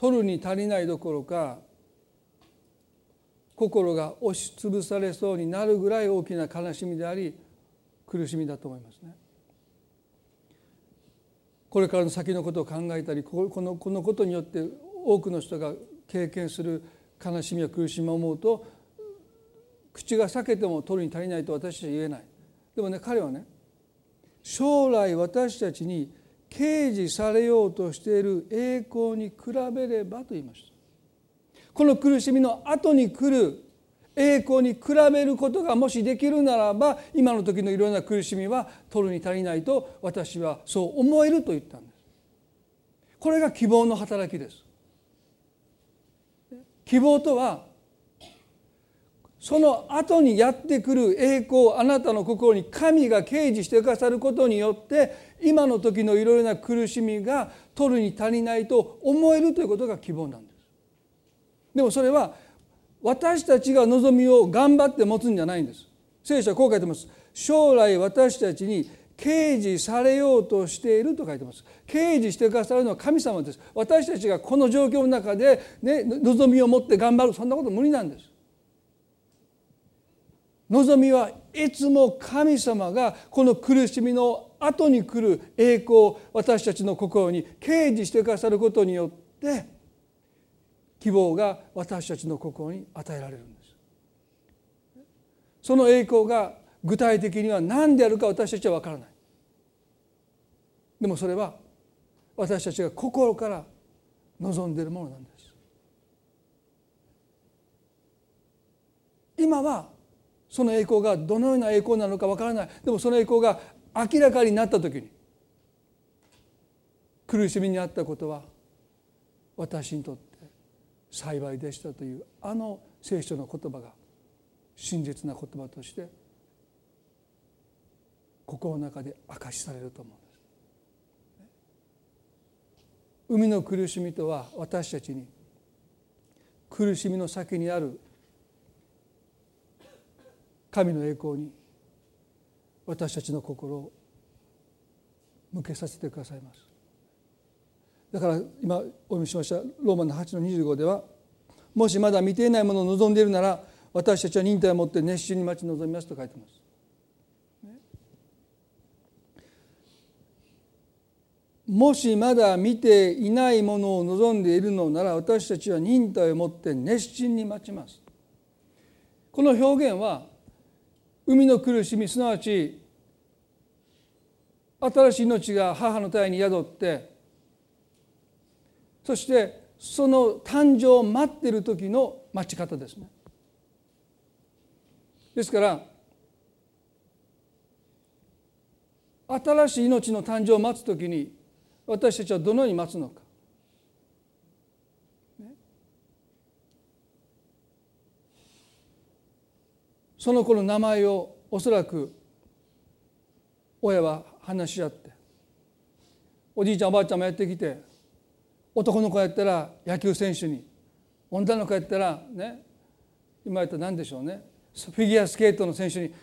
取るに足りないどころか心が押しつぶされそうになるぐらい大きな悲しみであり苦しみだと思いますね。これからの先のことを考えたりこのこのことによって多くの人が経験する悲しみや苦しみを思うと口が裂けても取るに足りないと私は言えない。でもね彼はね将来私たちに掲示されようとしている栄光に比べればと言いました。この苦しみの後に来る栄光に比べることがもしできるならば今の時のいろんな苦しみは取るに足りないと私はそう思えると言ったんです。これが希望の働きです。希望とはその後にやってくる栄光あなたの心に神が掲示してくださることによって今の時のいろいろな苦しみが取るに足りないと思えるということが希望なんです。でもそれは私たちが望みを頑張って持つんじゃないんです。聖書はこう書いてます。将来私たちに掲示されようとしていると書いてます。掲示してくださるのは神様です。私たちがこの状況の中で、ね、望みを持って頑張るそんなこと無理なんです。望みはいつも神様がこの苦しみの後に来る栄光を私たちの心に掲示してくださることによって希望が私たちの心に与えられるんです。その栄光が具体的には何であるか私たちは分からない。でもそれは私たちが心から望んでいるものなんです。今はその栄光がどのような栄光なのかわからないでもその栄光が明らかになった時に苦しみにあったことは私にとって幸いでしたというあの聖書の言葉が真実な言葉として心の中で明かしされると思うんです。海の苦しみとは私たちに苦しみの先にある神の栄光に私たちの心を向けさせてくださいますだから今お読みしましたローマの8の25ではもしまだ見ていないものを望んでいるなら私たちは忍耐を持って熱心に待ち望みますと書いてます。もしまだ見ていないものを望んでいるのなら私たちは忍耐を持って熱心に待ちます。この表現は海の苦しみすなわち新しい命が母の体に宿ってそしてその誕生を待っている時の待ち方ですね。ですから新しい命の誕生を待つ時に私たちはどのように待つのか。その子の名前をおそらく親は話し合っておじいちゃんおばあちゃんもやってきて男の子やったら野球選手に女の子やったらね今言ったら何でしょうねフィギュアスケートの選手に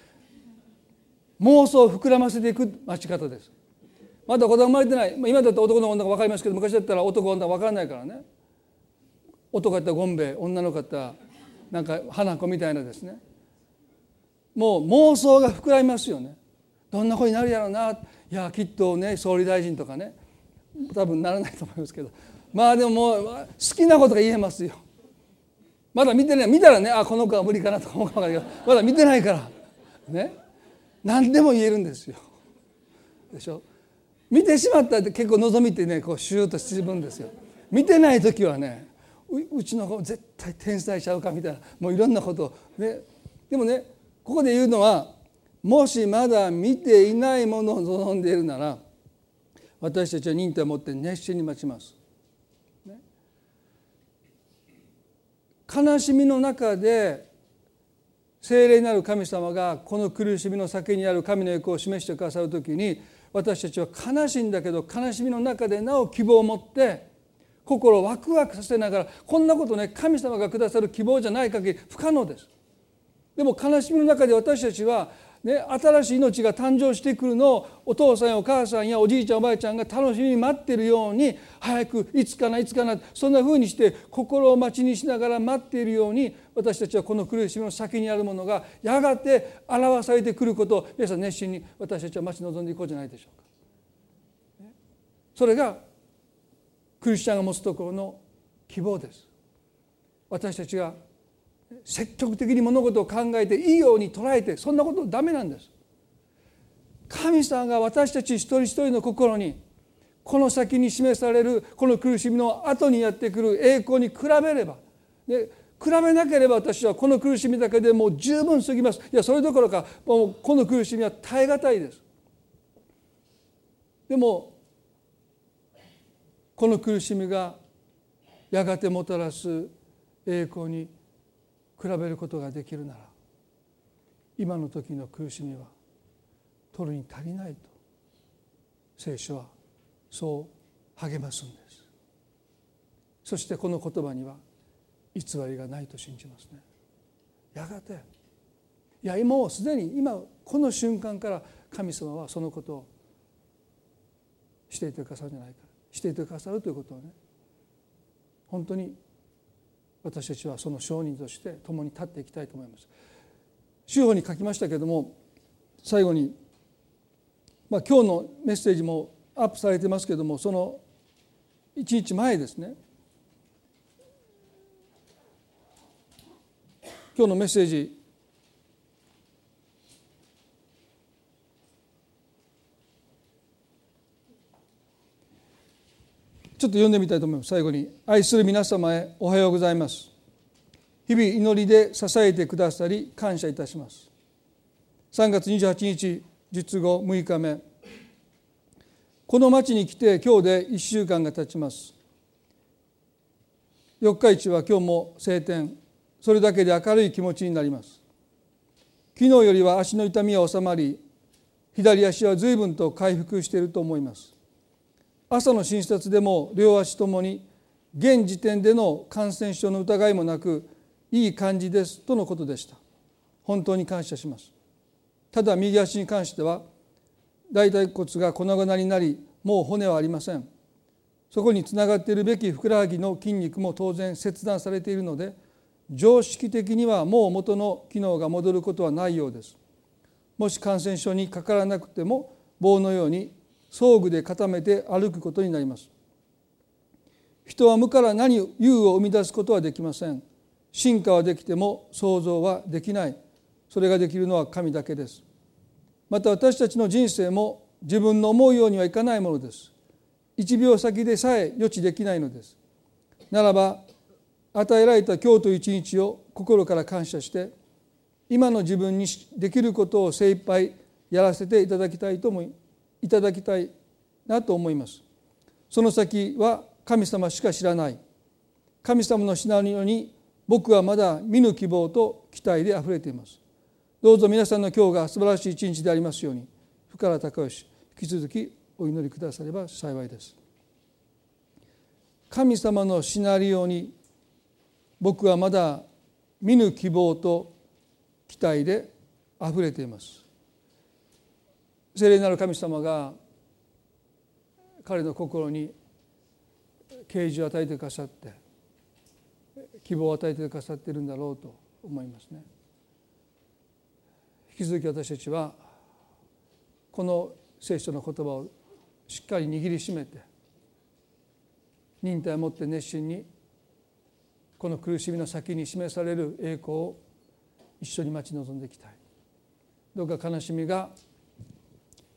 妄想を膨らませていく待ち方です。まだ子供生まれてない。今だったら男の女が分かりますけど昔だったら男女分からないからね。男だったらゴンベ女の方なんか花子みたいなですね。もう妄想が膨らみますよね。どんな子になるやろうな。いやきっとね総理大臣とかね。多分ならないと思いますけど。まあでももう好きなことが言えますよ。まだ見てない。見たらねあこの子は無理かなとか思うかもけど。まだ見てないから。ね。何でも言えるんですよ。でしょ。見てしまったって結構望みってねこうシューッと沈むんですよ。見てない時はねうちの子絶対天才ちゃうかみたいな。もういろんなことをね。でもねここで言うのはもしまだ見ていないものを望んでいるなら私たちは忍耐を持って熱心に待ちます。悲しみの中で聖霊なる神様がこの苦しみの先にある神の役を示してくださる時に私たちは悲しいんだけど悲しみの中でなお希望を持って心をワクワクさせながらこんなことね神様がくださる希望じゃない限り不可能です。でも悲しみの中で私たちはね、新しい命が誕生してくるのをお父さんやお母さんやおじいちゃんおばあちゃんが楽しみに待ってるように早くいつかないつかなそんなふうにして心を待ちにしながら待っているように私たちはこの苦しみの先にあるものがやがて表されてくることを皆さん熱心に私たちは待ち望んでいこうじゃないでしょうか。それがクリスチャンが持つところの希望です。私たちが積極的に物事を考えていいように捉えてそんなことダメなんです。神様が私たち一人一人の心にこの先に示されるこの苦しみの後にやってくる栄光に比べればで比べなければ私はこの苦しみだけでもう十分すぎますいやそれどころかもうこの苦しみは耐え難いですでもこの苦しみがやがてもたらす栄光に比べることができるなら今の時の苦しみは取るに足りないと聖書はそう励ますんです。そしてこの言葉には偽りがないと信じますね。やがていやもうすでに今この瞬間から神様はそのことをしていてくださるんじゃないか。していてくださるということをね本当に私たちはその証人として共に立っていきたいと思います。主法に書きましたけれども最後に、まあ、今日のメッセージもアップされてますけれどもその1日前ですね今日のメッセージちょっと読んでみたいと思います。最後に。愛する皆様へおはようございます。日々祈りで支えてくださり感謝いたします。3月28日術後6日目。この町に来て今日で1週間が経ちます。四日市は今日も晴天。それだけで明るい気持ちになります。昨日よりは足の痛みは収まり左足は随分と回復していると思います。朝の診察でも両足ともに現時点での感染症の疑いもなくいい感じですとのことでした。本当に感謝します。ただ右足に関しては大腿骨が粉々になりもう骨はありません。そこにつながっているべきふくらはぎの筋肉も当然切断されているので常識的にはもう元の機能が戻ることはないようです。もし感染症にかからなくても棒のように装具で固めて歩くことになります。人は無から何有を生み出すことはできません。進化はできても想像はできない。それができるのは神だけです。また私たちの人生も自分の思うようにはいかないものです。一秒先でさえ予知できないのです。ならば与えられた今日という一日を心から感謝して今の自分にできることを精一杯やらせていただきたいと思いいただきたいなと思います。その先は神様しか知らない。神様のシナリオに僕はまだ見ぬ希望と期待であふれています。どうぞ皆さんの今日が素晴らしい一日でありますように福原孝義引き続きお祈りくだされば幸いです。神様のシナリオに僕はまだ見ぬ希望と期待であふれています。聖霊なる神様が彼の心に啓示を与えてくださって希望を与えてくださっているんだろうと思いますね。引き続き私たちはこの聖書の言葉をしっかり握りしめて忍耐を持って熱心にこの苦しみの先に示される栄光を一緒に待ち望んでいきたいどうか悲しみが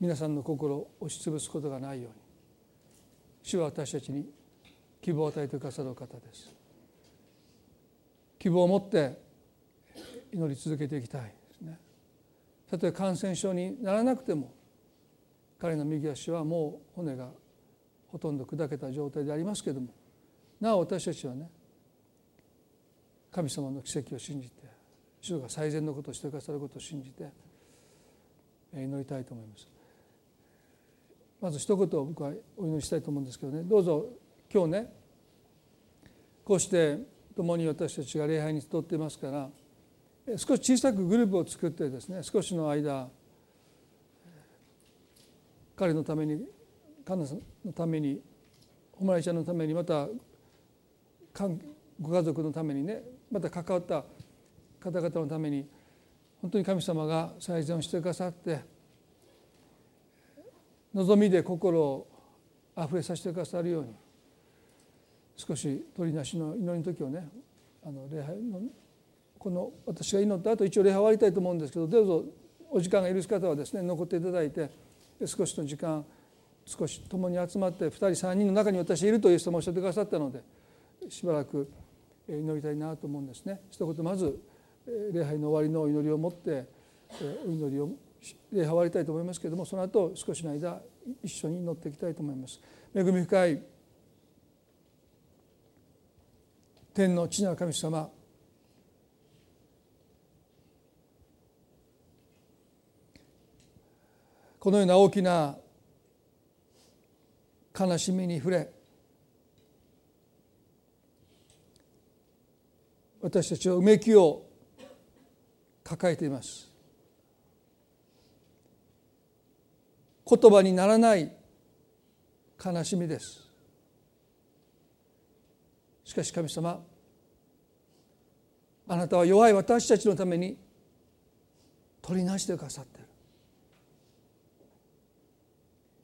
皆さんの心を押しつぶすことがないように主は私たちに希望を与えてくださる方です希望を持って祈り続けていきたいですねたとえ感染症にならなくても彼の右足はもう骨がほとんど砕けた状態でありますけれどもなお私たちはね神様の奇跡を信じて主が最善のことをしてくださることを信じて祈りたいと思います。まず一言僕はお祈りしたいと思うんですけどね。どうぞ今日ねこうして共に私たちが礼拝に集っていますから少し小さくグループを作ってですね少しの間彼のためにカンナさんのために誉れちゃんのためにまたご家族のためにねまた関わった方々のために本当に神様が最善をしてくださって望みで心をあふれさせてくださるように少し鳥なしの祈りの時をねあの礼拝のこの私が祈った後一応礼拝終わりたいと思うんですけどどうぞお時間が許す方はですね残っていただいて少しの時間少し共に集まって2人3人の中に私いるという人もおっしゃってくださったのでしばらく祈りたいなと思うんですね。一言まず礼拝の終わりのお祈りを持ってお祈りを礼拝終わりたいと思いますけれどもその後少しの間一緒に祈っていきたいと思います。恵み深い天の地なる神様このような大きな悲しみに触れ私たちはうめきを抱えています言葉にならない悲しみです。しかし神様あなたは弱い私たちのために取りなしてくださってる。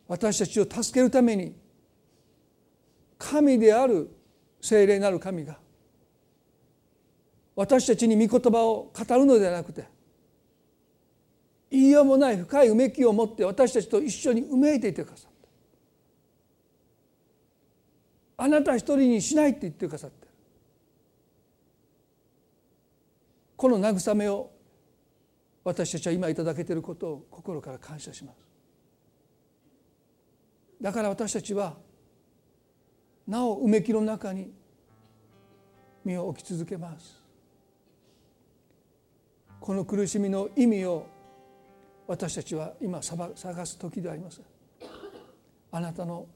私たちを助けるために神である聖霊なる神が私たちに御言葉を語るのではなくて言いようもない深いうめきを持って私たちと一緒にうめいていてくださった。あなた一人にしないって言ってくださってこの慰めを私たちは今いただけていることを心から感謝します。だから私たちはなおうめきの中に身を置き続けます。この苦しみの意味を私たちは今探す時であります。あなたの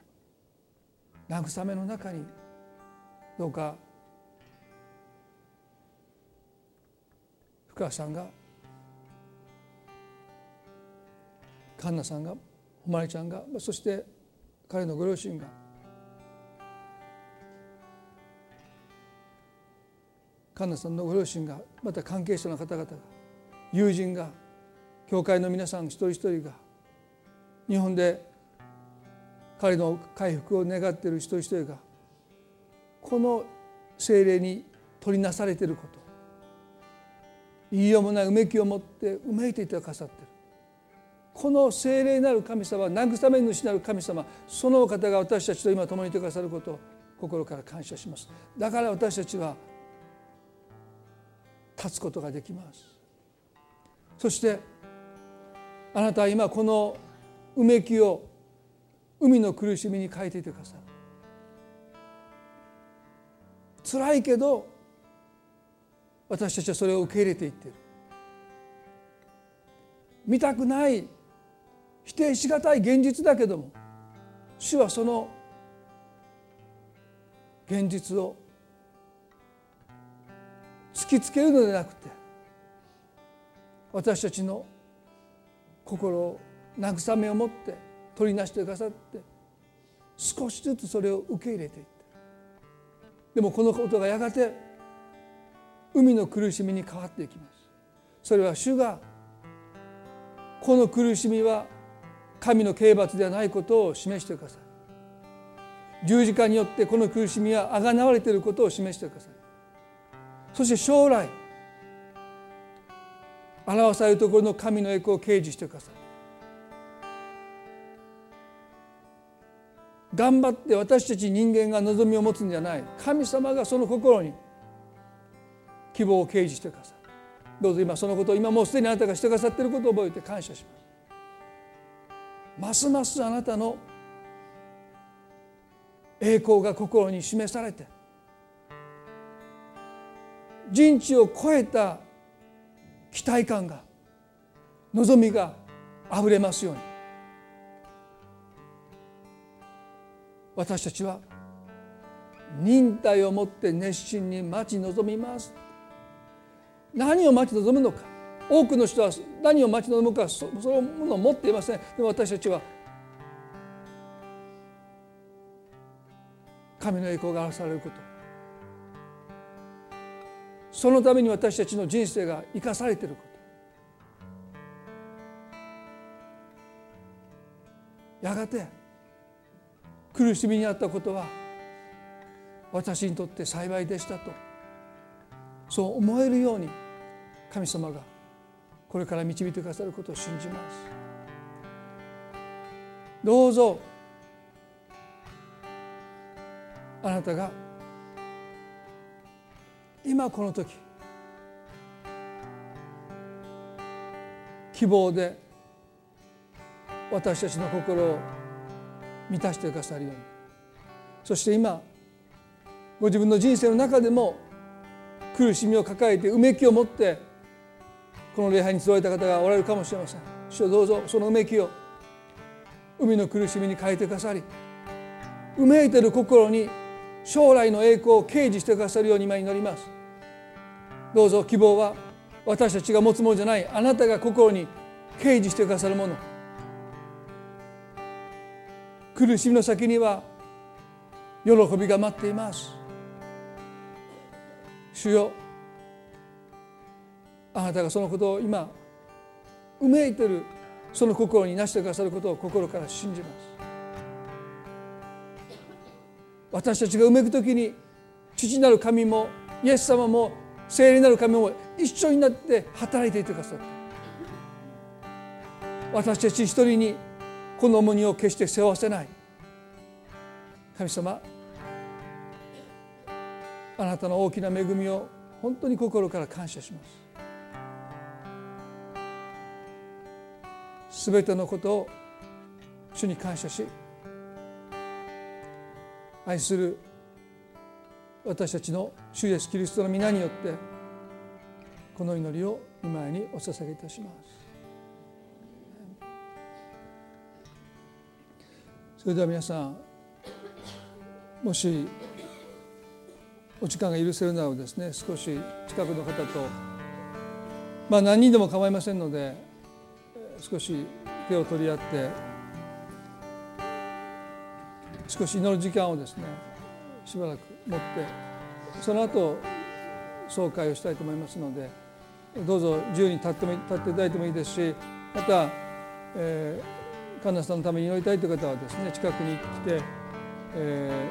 慰めの中にどうか深川さんが環奈さんが誉ちゃんがそして彼のご両親が環奈さんのご両親がまた関係者の方々が友人が教会の皆さん一人一人が日本で彼の回復を願っている一人一人がこの精霊に取りなされていること言いようもないうめきを持ってうめいていてくださってる。この精霊なる神様慰め主なる神様そのお方が私たちと今共にいてくださることを心から感謝します。だから私たちは立つことができます。そしてあなたは今このうめきを海の苦しみに変えていてくださる辛いけど私たちはそれを受け入れていってる。見たくない否定しがたい現実だけども主はその現実を突きつけるのではなくて私たちの心を慰めを持って取りなしてくださって少しずつそれを受け入れていった。でもこのことがやがて海の苦しみに変わっていきます。それは主がこの苦しみは神の刑罰ではないことを示してください。十字架によってこの苦しみはあがなわれていることを示してください。そして将来表されるところの神の栄光を掲示してください。頑張って私たち人間が望みを持つんじゃない。神様がその心に希望を掲示してください。どうぞ今そのことを今もうすでにあなたがしてくださっていることを覚えて感謝します。ますますあなたの栄光が心に示されて人知を超えた期待感が望みがあふれますように。私たちは忍耐をもって熱心に待ち望みます。何を待ち望むのか。多くの人は何を待ち望むかそのものを持っていません。でも私たちは神の栄光が表されること。そのために私たちの人生が生かされていること。やがて苦しみにあったことは私にとって幸いでしたとそう思えるように神様がこれから導いてくださることを信じます。どうぞあなたが今この時希望で私たちの心を満たしてくださるように。そして今ご自分の人生の中でも苦しみを抱えてうめきを持ってこの礼拝に集われた方がおられるかもしれません。主どうぞそのうめきを海の苦しみに変えてくださりうめいてる心に将来の栄光を掲示してくださるように今祈ります。どうぞ希望は私たちが持つものじゃないあなたが心に掲示してくださるもの。苦しみの先には喜びが待っています。主よあなたがそのことを今うめいてるその心になしてくださることを心から信じます。私たちがうめく時に父なる神もイエス様も聖霊なる神も一緒になって働いていてくださって私たち一人にこの重荷を決して背負わせない。神様あなたの大きな恵みを本当に心から感謝します。すべてのことを主に感謝し愛する私たちの主イエスキリストの皆によってこの祈りを今にお捧げいたします。それでは皆さんもしお時間が許せるならですね少し近くの方とまあ何人でも構いませんので少し手を取り合って少し祈る時間をですねしばらく持ってその後総会をしたいと思いますのでどうぞ自由に立っても立っていただいてもいいですしまた、えー、神田さんのために祈りたいという方はですね近くに来て、え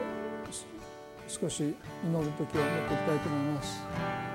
ー、少し祈る時を持っていきたいと思います。